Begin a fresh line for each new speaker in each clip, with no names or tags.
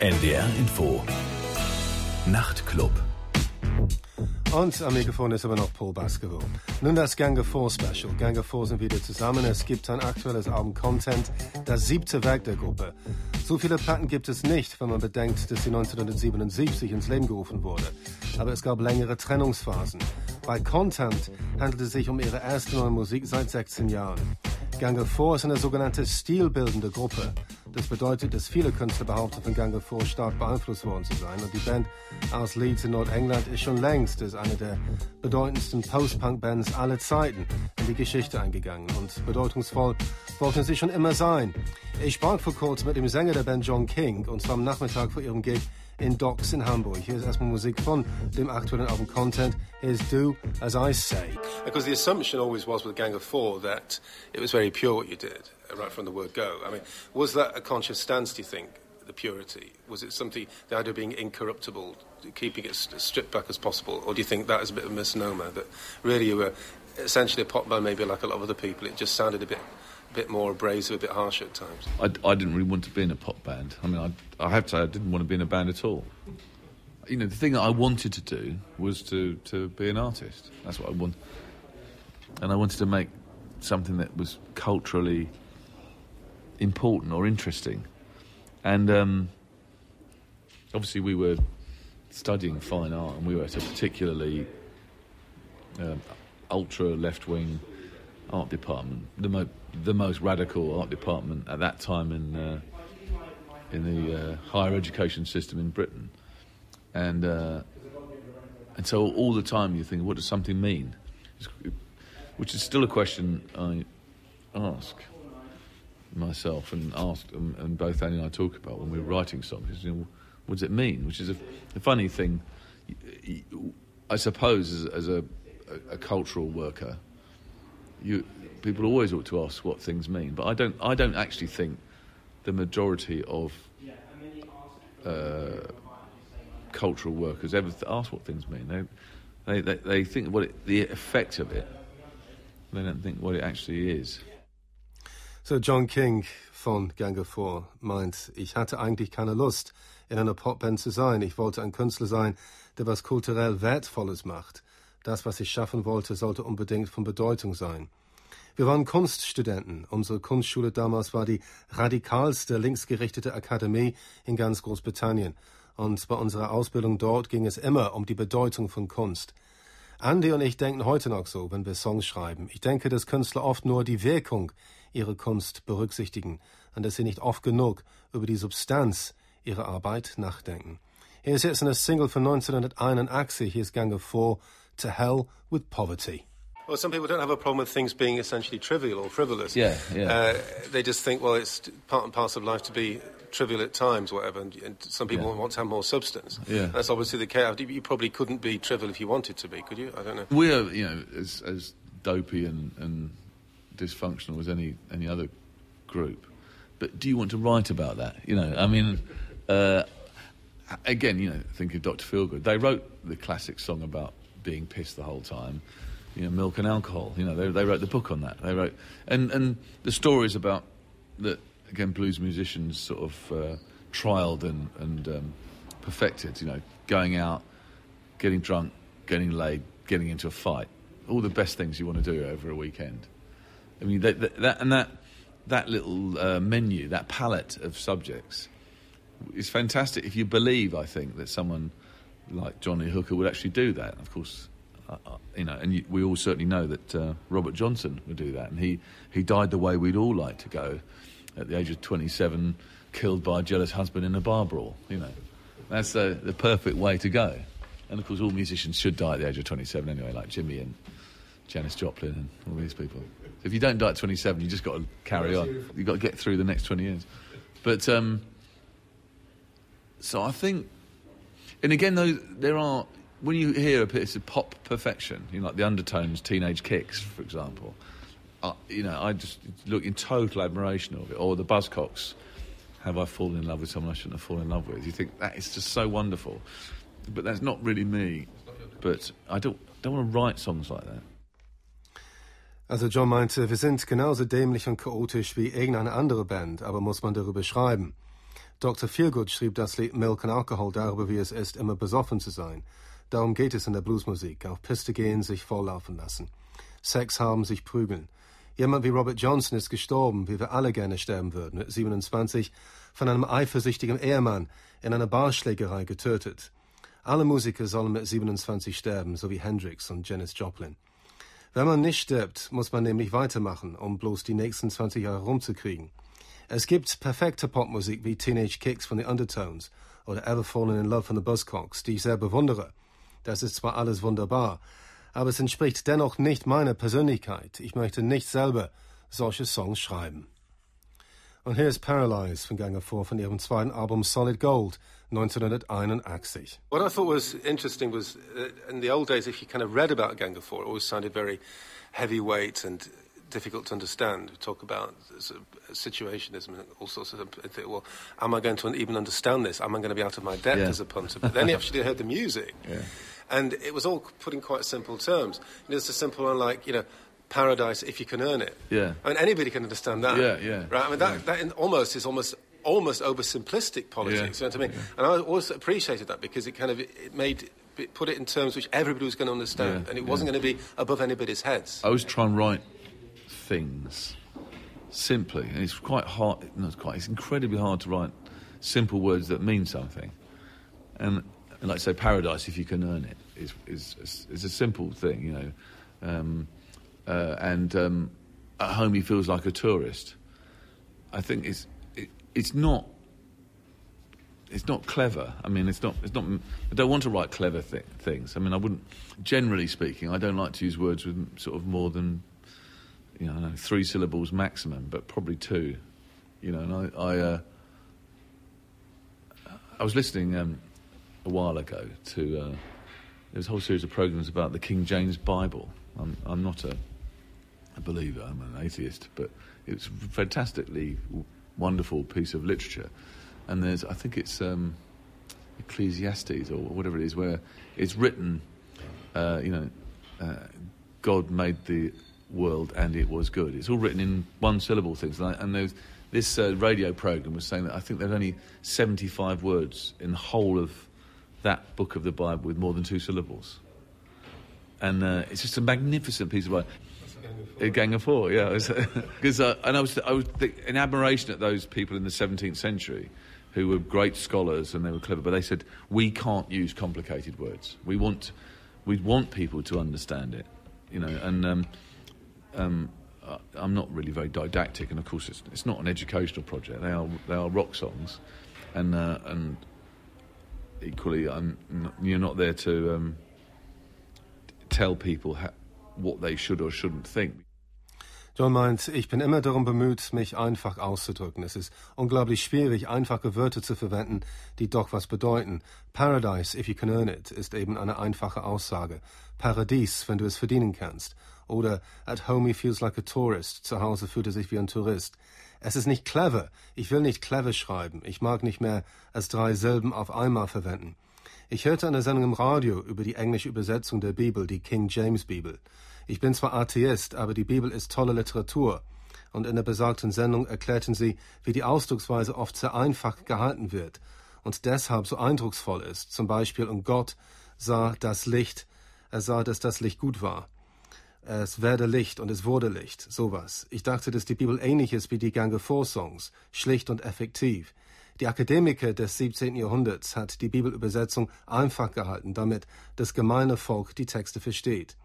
NDR Info. Nachtclub.
Und am Mikrofon ist aber noch Paul Baskerville. Nun das Gang 4 Special. Gang 4 sind wieder zusammen. Es gibt ein aktuelles Album Content, das siebte Werk der Gruppe. So viele Platten gibt es nicht, wenn man bedenkt, dass sie 1977 ins Leben gerufen wurde. Aber es gab längere Trennungsphasen. Bei Content handelt es sich um ihre erste neue Musik seit 16 Jahren. Gange 4 ist eine sogenannte stilbildende Gruppe. Das bedeutet, dass viele Künstler behaupten, von Gange 4 stark beeinflusst worden zu sein. Und die Band aus Leeds in Nordengland ist schon längst als eine der bedeutendsten Post-Punk-Bands aller Zeiten in die Geschichte eingegangen. Und bedeutungsvoll wollten sie schon immer sein. Ich sprach vor kurzem mit dem Sänger der Band John King, und zwar am Nachmittag vor ihrem Gig in Docks in Hamburg. Hier ist erstmal Musik von dem aktuellen Album Content. Here's Do As I Say. Because the assumption always was with Gang of Four that it was very pure what you did, right from the word go. I mean, was that a conscious stance, do you think, the purity? Was it something, the idea of being incorruptible, keeping it as stripped back as possible? Or do you think that is a bit of a misnomer, that really you were essentially a pop band, maybe like a lot of other people, it just sounded a bit bit more abrasive, a bit harsh at times.
I, I didn't really want to be in a pop band. I mean, I, I have to say, I didn't want to be in a band at all. You know, the thing that I wanted to do was to, to be an artist. That's what I want. And I wanted to make something that was culturally important or interesting. And um, obviously, we were studying fine art, and we were at a particularly uh, ultra left wing art department, the, mo- the most radical art department at that time in uh, in the uh, higher education system in Britain, and uh, and so all the time you think, what does something mean? Which is still a question I ask myself and ask, and, and both Andy and I talk about when we're writing songs. You know, what does it mean? Which is a, a funny thing. I suppose as, as a, a, a cultural worker, you, people always ought to ask what things mean, but I don't. I don't actually think the majority of uh, cultural workers ever ask what things mean. They, they, they think what it, the effect of it. They don't think what it actually is.
So Jon King von Gang of Four meint, ich hatte eigentlich keine Lust, in einer Popband zu sein. Ich wollte ein Künstler sein, der was kulturell Wertvolles macht. Das, was ich schaffen wollte, sollte unbedingt von Bedeutung sein. Wir waren Kunststudenten. Unsere Kunstschule damals war die radikalste linksgerichtete Akademie in ganz Großbritannien. Und bei unserer Ausbildung dort ging es immer um die Bedeutung von Kunst. Andy und ich denken heute noch so, wenn wir Songs schreiben. Ich denke, dass Künstler oft nur die Wirkung ihrer Kunst berücksichtigen und dass sie nicht oft genug über die Substanz ihrer Arbeit nachdenken. Hier ist jetzt eine Single von 1981. Hier ist Gange 4 to hell with poverty. Well, some people don't have a problem with things being essentially trivial or frivolous.
Yeah, yeah. Uh,
they just think, well, it's part and parcel of life to be trivial at times, whatever. And, and some people yeah. want to have more substance.
Yeah,
that's obviously the case. You probably couldn't be trivial if you wanted to be, could you? I don't know.
We're, you know, as, as dopey and, and dysfunctional as any any other group. But do you want to write about that? You know, I mean. Uh, again, you know, think of Dr. Feelgood. They wrote the classic song about being pissed the whole time. You know, milk and alcohol. You know, they, they wrote the book on that. They wrote, and and the stories about that again, blues musicians sort of uh, trialed and and um, perfected. You know, going out, getting drunk, getting laid, getting into a fight. All the best things you want to do over a weekend. I mean, that, that, and that that little uh, menu, that palette of subjects, is fantastic. If you believe, I think that someone like John Lee Hooker would actually do that. Of course, uh, uh, you know, and you, we all certainly know that uh, Robert Johnson would do that, and he he died the way we'd all like to go, at the age of 27, killed by a jealous husband in a bar brawl. You know, that's the the perfect way to go. And of course, all musicians should die at the age of 27 anyway, like Jimi and Janis Joplin and all these people. So if you don't die at 27, you just got to carry on. You've got to get through the next 20 years. But um, so I think and again, though, there are when you hear a piece of pop perfection, you know, like the Undertones, Teenage Kicks, for example. Uh, you know, I just look in total admiration of it. Or the Buzzcocks, "Have I fallen in love with someone I shouldn't have fallen in love with?" You think that is just so wonderful, but that's not really me. But I don't don't want to write songs like that.
Also Jon meinte, wir sind genauso dämlich und chaotisch wie irgendeine andere Band, aber muss man darüber schreiben. Dr. Feelgood schrieb das Lied Milk and Alcohol darüber, wie es ist, immer besoffen zu sein. Darum geht es in der Bluesmusik. Auf Piste gehen, sich volllaufen lassen. Sex haben, sich prügeln. Jemand wie Robert Johnson ist gestorben, wie wir alle gerne sterben würden, mit 27, von einem eifersüchtigen Ehemann in einer Barschlägerei getötet. Alle Musiker sollen mit 27 sterben, so wie Hendrix und Janis Joplin. Wenn man nicht stirbt, muss man nämlich weitermachen, um bloß die nächsten 20 Jahre rumzukriegen. Es gibt perfekte Popmusik wie Teenage Kicks von The Undertones oder Ever Fallen in Love von The Buzzcocks, die ich sehr bewundere. Das ist zwar alles wunderbar, aber es entspricht dennoch nicht meiner Persönlichkeit. Ich möchte nicht selber solche Songs schreiben. Und hier ist Paralyze von Gang of Four von ihrem zweiten Album Solid Gold 1981. What I thought was interesting was uh, in the old days, if you kind of read about Gang of Four, it always sounded very heavyweight and difficult to understand. We talk about sort of uh, situationism and all sorts of things. Well, am I going to even understand this? Am I going to be out of my depth
Yeah.
as a punter? But then you actually heard the music.
Yeah.
And it was all put in quite simple terms. You know, it's a simple one like, you know, paradise if you can earn it.
Yeah.
I mean, anybody can understand that.
Yeah, yeah,
Right? I mean, that,
yeah.
that in, almost is almost almost oversimplistic politics.
Yeah,
You know what I mean? And I always appreciated that because it kind of it made it put it in terms which everybody was going to understand,
Yeah,
and it wasn't
yeah.
going to be above anybody's heads.
I was trying and write things simply, and it's quite hard. It's quite. It's incredibly hard to write simple words that mean something. And, and like I say, paradise, if you can earn it, is is is a simple thing, you know. Um, uh, and um, at home, he feels like a tourist. I think it's it, it's not. It's not clever. I mean, it's not. It's not. I don't want to write clever thi- things. I mean, I wouldn't. Generally speaking, I don't like to use words with sort of more than, you know, know, three syllables maximum, but probably two. You know, and I. I, uh, I was listening um, a while ago to. Uh, there was a whole series of programs about the King James Bible. I'm, I'm not a, a believer. I'm an atheist, but it's a fantastically wonderful piece of literature. And there's, I think it's um, Ecclesiastes or whatever it is, where it's written, uh, you know, uh, God made the world and it was good. It's all written in one syllable things. And, I, and there's, this uh, radio program was saying that I think there's only 75 words in the whole of that book of the Bible with more than two syllables. And uh, it's just a magnificent piece of work. A gang of four, yeah. Because uh, and I was I was th- in admiration at those people in the 17th century who were great scholars and they were clever, but they said we can't use complicated words. We want we want people to understand it, you know. And um, um, I'm not really very didactic, and of course it's, it's not an educational project. They are they are rock songs, and uh, and equally, I'm n- you're not there to um, tell people ha- what they should or shouldn't think.
John meint, ich bin immer darum bemüht, mich einfach auszudrücken. Es ist unglaublich schwierig, einfache Wörter zu verwenden, die doch was bedeuten. Paradise, if you can earn it, ist eben eine einfache Aussage. Paradies, wenn du es verdienen kannst. Oder at home he feels like a tourist. Zu Hause fühlt er sich wie ein Tourist. Es ist nicht clever. Ich will nicht clever schreiben. Ich mag nicht mehr als drei Silben auf einmal verwenden. Ich hörte eine Sendung im Radio über die englische Übersetzung der Bibel, die King James Bibel. Ich bin zwar Atheist, aber die Bibel ist tolle Literatur. Und in der besagten Sendung erklärten sie, wie die Ausdrucksweise oft sehr einfach gehalten wird und deshalb so eindrucksvoll ist. Zum Beispiel, und Gott sah das Licht, er sah, dass das Licht gut war. Es werde Licht und es wurde Licht, sowas. Ich dachte, dass die Bibel ähnlich ist wie die Gange Songs, schlicht und effektiv. Die Akademiker des 17. Jahrhunderts hat die Bibelübersetzung einfach gehalten, damit das gemeine Volk die Texte versteht.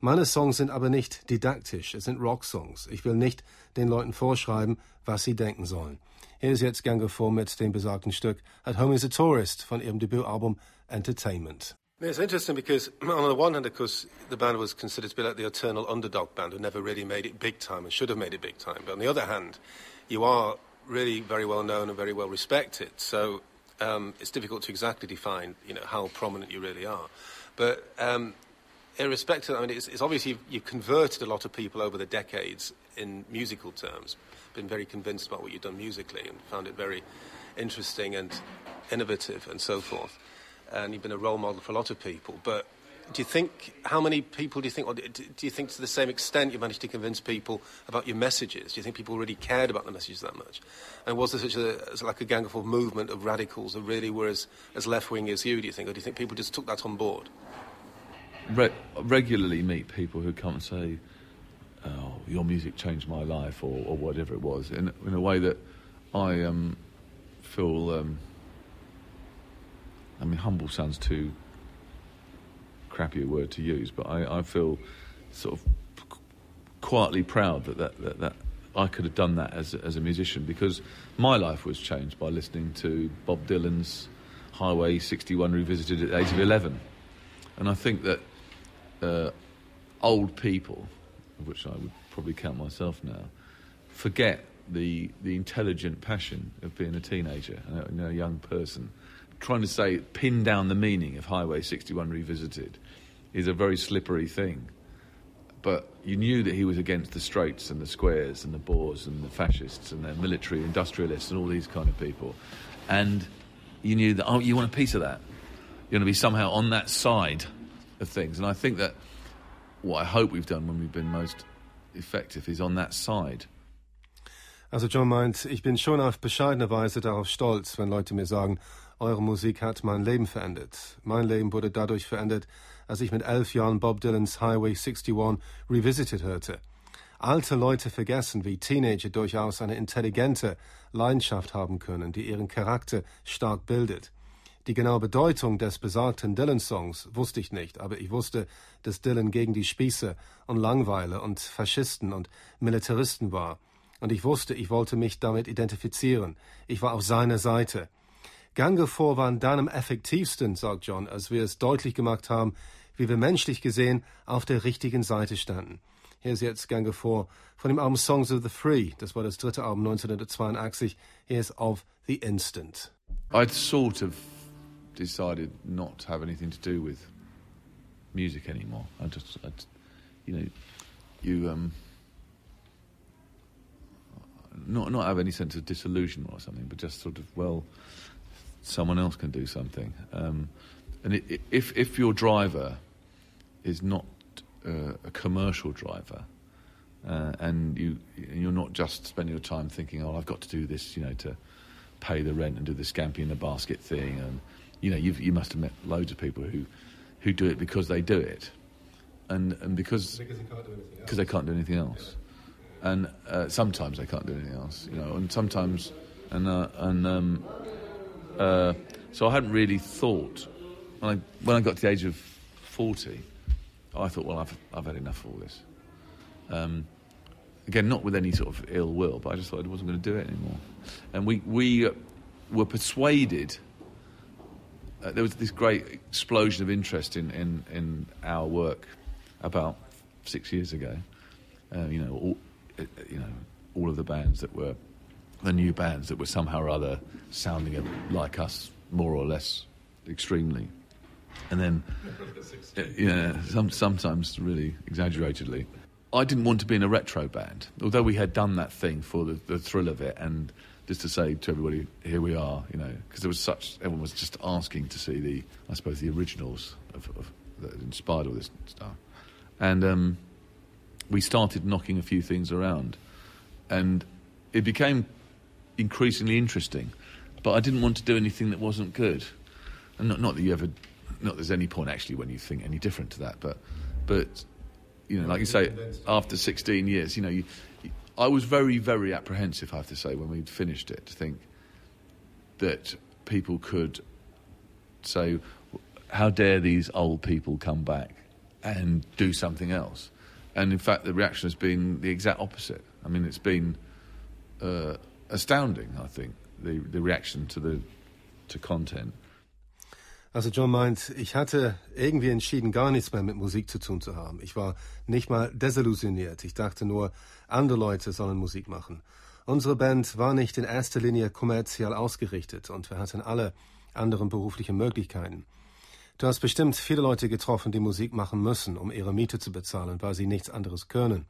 Meine Songs sind aber nicht didaktisch, es sind Rocksongs. Ich will nicht den Leuten vorschreiben, was sie denken sollen. Hier ist jetzt Gange vor mit dem besagten Stück At Home is a Tourist von ihrem Debütalbum Entertainment. It's interesting because, on the one hand, of course, the band was considered to be like the eternal underdog band who never really made it big time and should have made it big time. But on the other hand, you are really very well known and very well respected. So um, it's difficult to exactly define, you know, how prominent you really are. But um, irrespective, I mean, it's, it's obviously you've, you've converted a lot of people over the decades in musical terms. Been very convinced about what you've done musically and found it very interesting and innovative and so forth. And you've been a role model for a lot of people. But do you think, how many people do you think, or do you think to the same extent you managed to convince people about your messages? Do you think people really cared about the messages that much? And was there such a, like a gang of movement of radicals that really were as, as left wing as you, do you think? Or do you think people just took that on board?
Re- regularly meet people who come and say, oh, your music changed my life, or, or whatever it was, in, in a way that I um, feel. Um, I mean, humble sounds too crappy a word to use, but I, I feel sort of quietly proud that that, that, that I could have done that as, as a musician because my life was changed by listening to Bob Dylan's Highway 61 revisited at the age of 11. And I think that uh, old people, of which I would probably count myself now, forget the, the intelligent passion of being a teenager and a, a young person. Trying to say, pin down the meaning of Highway 61 Revisited is a very slippery thing. But you knew that he was against the straights and the squares and the bores and the fascists and the military industrialists and all these kind of people. And you knew that, oh, you want a piece of that. You're going to be somehow on that side of things. And I think that what I hope we've done when we've been most effective is on that side.
Also Jon meint, ich bin schon auf bescheidene Weise darauf stolz, wenn Leute mir sagen, eure Musik hat mein Leben verändert. Mein Leben wurde dadurch verändert, als ich mit elf Jahren Bob Dylans Highway 61 Revisited hörte. Alte Leute vergessen, wie Teenager durchaus eine intelligente Leidenschaft haben können, die ihren Charakter stark bildet. Die genaue Bedeutung des besagten Dylan-Songs wusste ich nicht, aber ich wusste, dass Dylan gegen die Spieße und Langweiler und Faschisten und Militaristen war. Und ich wusste, ich wollte mich damit identifizieren. Ich war auf seiner Seite. Gange vor waren dann am effektivsten, sagt John, als wir es deutlich gemacht haben, wie wir menschlich gesehen auf der richtigen Seite standen. Hier ist jetzt Gange vor von dem Album Songs of the Free. Das war das dritte Album 1982. Hier ist Of the Instant.
I'd sort of decided not to have anything to do with music anymore. I just, I'd, you know, you um, not not have any sense of disillusionment or something, but just sort of well, someone else can do something. Um, and it, if if your driver is not uh, a commercial driver, uh, and you you're not just spending your time thinking, oh, I've got to do this, you know, to pay the rent and do the scampi in the basket thing, and you know, you've, you must have met loads of people who who do it because they do it, and and because because they can't do anything else, and uh, sometimes they can't do anything else, you know, and sometimes and uh, and um, uh, so I hadn't really thought when I when I got to the age of forty. I thought, well, I've, I've had enough of all this. Um, again, not with any sort of ill will, but I just thought I wasn't going to do it anymore. And we, we uh, were persuaded. Uh, there was this great explosion of interest in, in, in our work about six years ago. Uh, you know, all, uh, you know, all of the bands that were the new bands that were somehow or other sounding like us, more or less extremely. And then yeah, some, sometimes really exaggeratedly. I didn't want to be in a retro band, although we had done that thing for the, the thrill of it, and just to say to everybody, here we are, you know, because there was such everyone was just asking to see the, I suppose, the originals of, of that inspired all this stuff, and um, we started knocking a few things around, and it became increasingly interesting, but I didn't want to do anything that wasn't good, and not, not that you ever not there's any point actually when you think any different to that, but but you know, like you say, after 16 years, you know, you, I was very very apprehensive. I have to say when we'd finished it to think that people could say, "How dare these old people come back and do something else?" And in fact, the reaction has been the exact opposite. I mean, it's been uh, astounding. I think the the reaction to the to content.
Also John meint, ich hatte irgendwie entschieden, gar nichts mehr mit Musik zu tun zu haben. Ich war nicht mal desillusioniert. Ich dachte nur, andere Leute sollen Musik machen. Unsere Band war nicht in erster Linie kommerziell ausgerichtet und wir hatten alle anderen berufliche Möglichkeiten. Du hast bestimmt viele Leute getroffen, die Musik machen müssen, um ihre Miete zu bezahlen, weil sie nichts anderes können.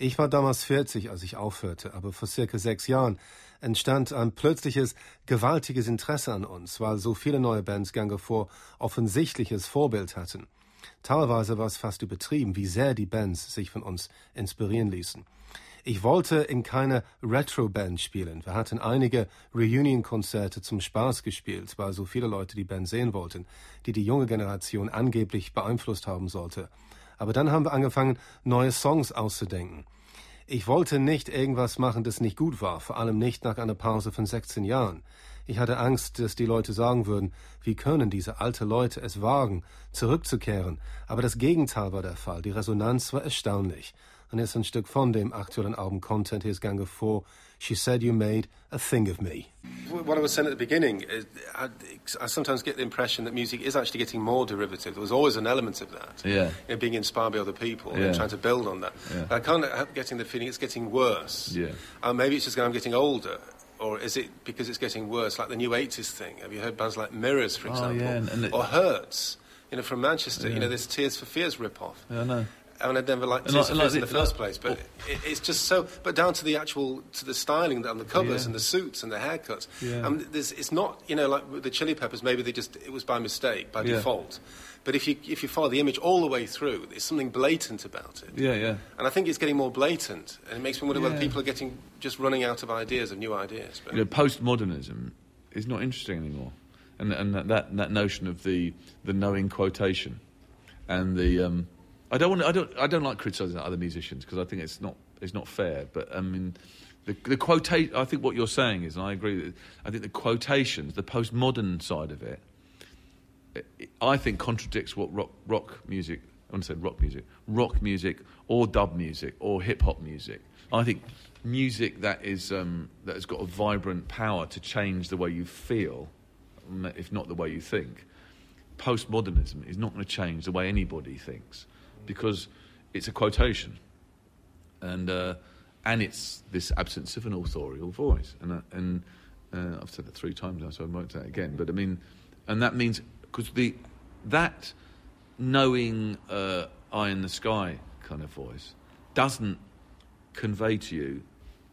Ich war damals 40, als ich aufhörte, aber vor circa sechs Jahren entstand ein plötzliches, gewaltiges Interesse an uns, weil so viele neue Bands Gange vor offensichtliches Vorbild hatten. Teilweise war es fast übertrieben, wie sehr die Bands sich von uns inspirieren ließen. Ich wollte in keine Retro-Band spielen. Wir hatten einige Reunion-Konzerte zum Spaß gespielt, weil so viele Leute die Band sehen wollten, die die junge Generation angeblich beeinflusst haben sollte. Aber dann haben wir angefangen, neue Songs auszudenken. Ich wollte nicht irgendwas machen, das nicht gut war, vor allem nicht nach einer Pause von 16 Jahren. Ich hatte Angst, dass die Leute sagen würden, wie können diese alte Leute es wagen, zurückzukehren. Aber das Gegenteil war der Fall. Die Resonanz war erstaunlich. Und ist ein Stück von dem aktuellen Album Content Here's Gang of Four. She said you made a thing of me.
What I was saying at the beginning, I, I, sometimes get the impression that music is actually getting more derivative. There was always an element of that.
Yeah.
You know, being inspired by other people
Yeah.
and trying to build on that.
Yeah.
I can't help getting the feeling it's getting worse.
Yeah.
Uh, maybe it's just because I'm getting older. Or is it because it's getting worse, like the new 80s thing? Have you heard bands like Mirrors, for
Oh,
example?
yeah, and- and it-
or Hurts, you know, from Manchester. You know, this Tears for Fears rip-off.
I know.
I mean, I'd never liked
like- like
in the first
like-
place, but it, it's just so. But down to the actual, to the styling on the covers
Yeah.
and the suits and the haircuts.
Yeah.
I mean, there's, it's not, you know, like with the Chili Peppers. Maybe they just it was by mistake, by
Yeah.
default. But if you if you follow the image all the way through, there's something blatant about it.
Yeah, yeah.
And I think it's getting more blatant, and it makes me wonder whether people are getting just running out of ideas, of new ideas. But
you know, postmodernism is not interesting anymore, and and that that, that notion of the the knowing quotation, and the um, I don't want I don't I don't like criticising other musicians because I think it's not it's not fair. But I mean, the the quotation. I think what you're saying is, and I agree. That, I think the quotations, the postmodern side of it, it- I think contradicts what rock rock music. I want to say rock music, rock music, or dub music, or hip hop music. I think music that is um, that has got a vibrant power to change the way you feel, if not the way you think. Postmodernism is not going to change the way anybody thinks, because it's a quotation, and uh, and it's this absence of an authorial voice. And uh, and uh, I've said that three times now, so I won't say it again. But I mean, and that means because the that knowing uh, eye in the sky kind of voice doesn't convey to you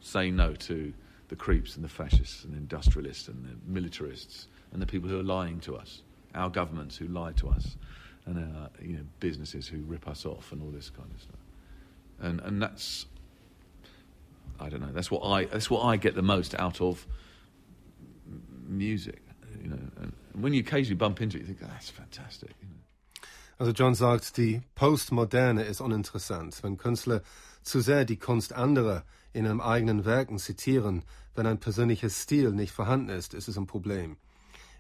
say no to the creeps and the fascists and the industrialists and the militarists and the people who are lying to us, our governments who lie to us, and our you know businesses who rip us off and all this kind of stuff. And and that's I don't know. That's what I that's what I get the most out of music. You know, and when you occasionally bump into it, you think oh, that's fantastic. You know.
Also Jon sagt, die Postmoderne ist uninteressant. Wenn Künstler zu sehr die Kunst anderer in ihren eigenen Werken zitieren, wenn ein persönliches Stil nicht vorhanden ist, ist es ein Problem.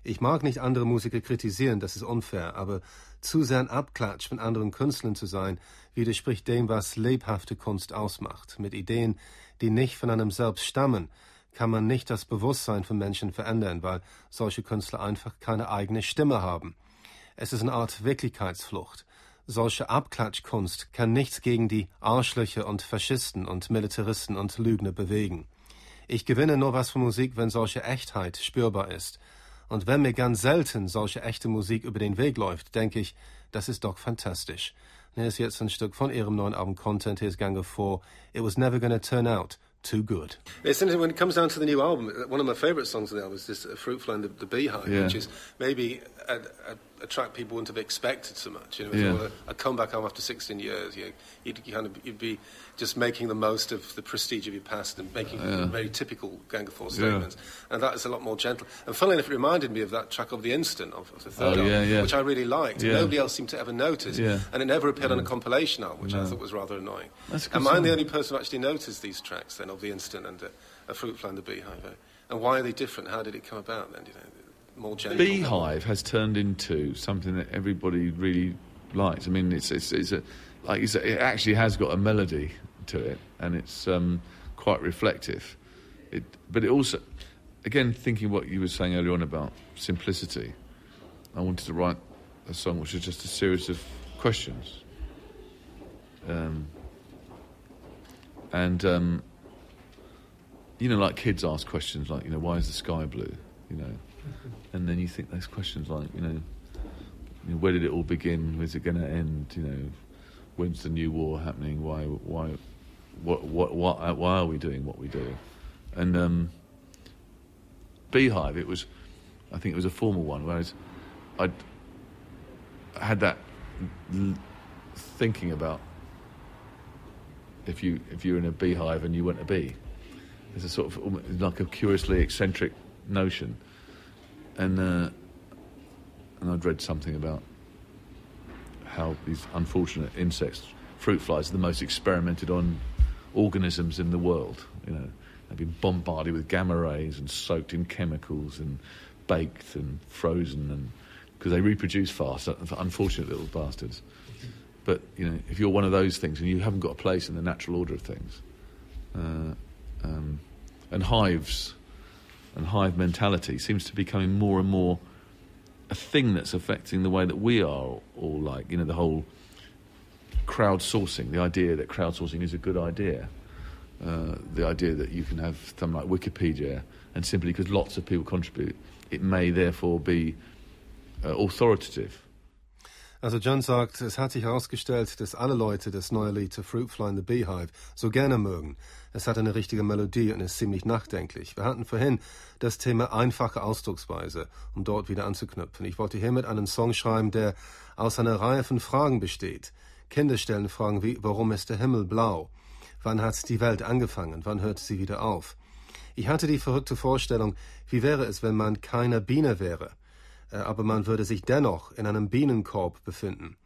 Ich mag nicht andere Musiker kritisieren, das ist unfair, aber zu sehr ein Abklatsch von anderen Künstlern zu sein, widerspricht dem, was lebhafte Kunst ausmacht. Mit Ideen, die nicht von einem selbst stammen, kann man nicht das Bewusstsein von Menschen verändern, weil solche Künstler einfach keine eigene Stimme haben. Es ist eine Art Wirklichkeitsflucht. Solche Abklatschkunst kann nichts gegen die Arschlöcher und Faschisten und Militaristen und Lügner bewegen. Ich gewinne nur was von Musik, wenn solche Echtheit spürbar ist. Und wenn mir ganz selten solche echte Musik über den Weg läuft, denke ich, das ist doch fantastisch. Hier ist jetzt ein Stück von ihrem neuen Album Content, Here's Gang of Four. It was never gonna turn out too good.
It's interesting when it comes down to the new album. One of my favourite songs on the album is this uh, Fruit Fly and the, the Beehive,
Yeah.
which is maybe a, a, a track people wouldn't have expected so much. You know,
Yeah.
a, a comeback album after 16 years. You, you'd kind of you'd be just making the most of the prestige of your past and making
Yeah.
very typical Gang of Four
Yeah.
statements. And that is a lot more gentle. And funnily enough, it reminded me of that track of The Instant of, of the third
Oh,
album,
yeah.
which I really liked.
Yeah.
Nobody else seemed to ever notice.
Yeah.
And it never appeared on a compilation album, which I thought was rather annoying.
That's a good
Am I the only person who actually noticed these tracks then of the instant and uh, a fruit fly and the beehive? eh? And why are they different? How did it come about then? Do you know, more gentle.
Beehive has turned into something that everybody really likes. I mean, it's it's, it's a like it actually has got a melody to it, and it's um, quite reflective. It, but it also, again, thinking what you were saying earlier on about simplicity, I wanted to write a song which is just a series of questions. Um, and um, you know, like kids ask questions like, you know, why is the sky blue? You know, and then you think those questions like, you know, where did it all begin? Where's it going to end? You know, when's the new war happening? Why, why, what, what, what, why are we doing what we do? And um, Beehive, it was, I think it was a formal one, whereas I'd had that l- thinking about if you if you're in a beehive and you want a bee. It's a sort of like a curiously eccentric notion, and uh, and I'd read something about how these unfortunate insects, fruit flies, are the most experimented on organisms in the world. You know, they've been bombarded with gamma rays and soaked in chemicals and baked and frozen, and because they reproduce fast, unfortunate little bastards. But you know, if you're one of those things and you haven't got a place in the natural order of things, uh, um, and hives and hive mentality seems to be becoming more and more a thing that's affecting the way that we are all like. You know, the whole crowdsourcing, the idea that crowdsourcing is a good idea. Uh, the idea that you can have something like Wikipedia, and simply because lots of people contribute, it may therefore be uh, authoritative.
Also John sagt, es hat sich herausgestellt, dass alle Leute das neue Lied To Fruit Fly in the Beehive so gerne mögen. Es hat eine richtige Melodie und ist ziemlich nachdenklich. Wir hatten vorhin das Thema einfache Ausdrucksweise, um dort wieder anzuknüpfen. Ich wollte hiermit einen Song schreiben, der aus einer Reihe von Fragen besteht. Kinder stellen Fragen wie, warum ist der Himmel blau? Wann hat die Welt angefangen? Wann hört sie wieder auf? Ich hatte die verrückte Vorstellung, wie wäre es, wenn man keine Biene wäre? Äh, aber man würde sich dennoch in einem Bienenkorb befinden.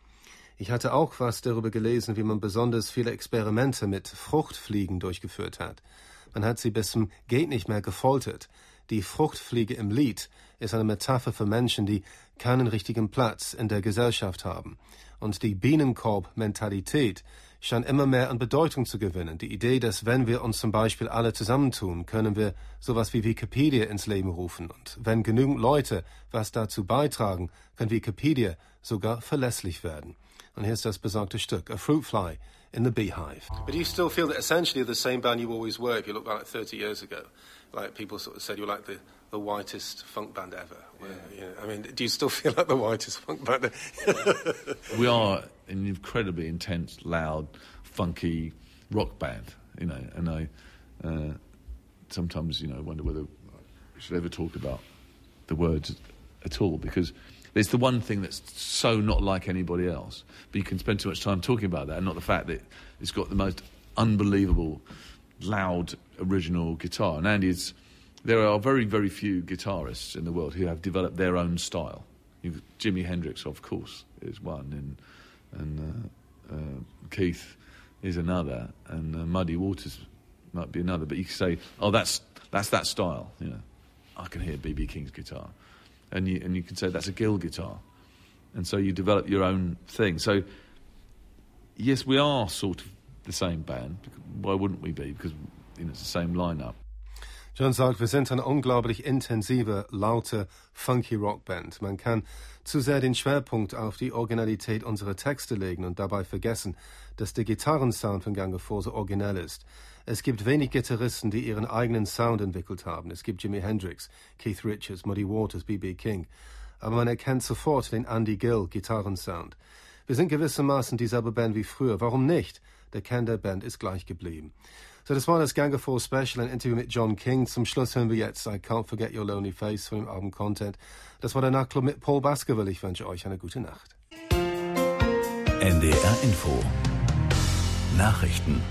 Ich hatte auch was darüber gelesen, wie man besonders viele Experimente mit Fruchtfliegen durchgeführt hat. Man hat sie bis zum Geht nicht mehr gefoltert. Die Fruchtfliege im Lied ist eine Metapher für Menschen, die keinen richtigen Platz in der Gesellschaft haben. Und die Bienenkorb-Mentalität scheint immer mehr an Bedeutung zu gewinnen. Die Idee, dass wenn wir uns zum Beispiel alle zusammentun, können wir sowas wie Wikipedia ins Leben rufen. Und wenn genügend Leute was dazu beitragen, kann Wikipedia sogar verlässlich werden. Und hier ist das besagte Stück, A Fruit Fly in the Beehive.
But you still feel that essentially the same band you always were if you look back 30 years ago? Like people sort of said you're like the, the whitest funk band ever. Yeah. I mean, do you still feel like the whitest funk band?
we are an incredibly intense, loud, funky rock band, you know, and I uh, sometimes, you know, wonder whether we should ever talk about the words at all because it's the one thing that's so not like anybody else. But you can spend too much time talking about that and not the fact that it's got the most unbelievable, loud, original guitar. And Andy's, there are very, very few guitarists in the world who have developed their own style. You've, Jimi Hendrix, of course, is one, and, and uh, uh, Keith is another, and uh, Muddy Waters might be another. But you can say, oh, that's, that's that style. You know, I can hear BB King's guitar and you and you can say that's a Gill guitar, and so you develop your own thing. So yes, we are sort of the same band. Why wouldn't we be? Because you know, it's the same lineup.
John sagt, wir sind eine unglaublich intensive, laute, funky Rockband. Man kann zu sehr den Schwerpunkt auf die Originalität unserer Texte legen und dabei vergessen, dass der Gitarrensound von Gang of so originell ist. Es gibt wenig Gitarristen, die ihren eigenen Sound entwickelt haben. Es gibt Jimi Hendrix, Keith Richards, Muddy Waters, B.B. King. Aber man erkennt sofort den Andy Gill Gitarrensound. Wir sind gewissermaßen dieselbe Band wie früher. Warum nicht? Der Kern der Band ist gleich geblieben. So, das war das Gang of Four Special, ein Interview mit John King. Zum Schluss hören wir jetzt I Can't Forget Your Lonely Face von dem Album Content. Das war der Nachtclub mit Paul Baskerville. Ich wünsche euch eine gute Nacht.
NDR Info Nachrichten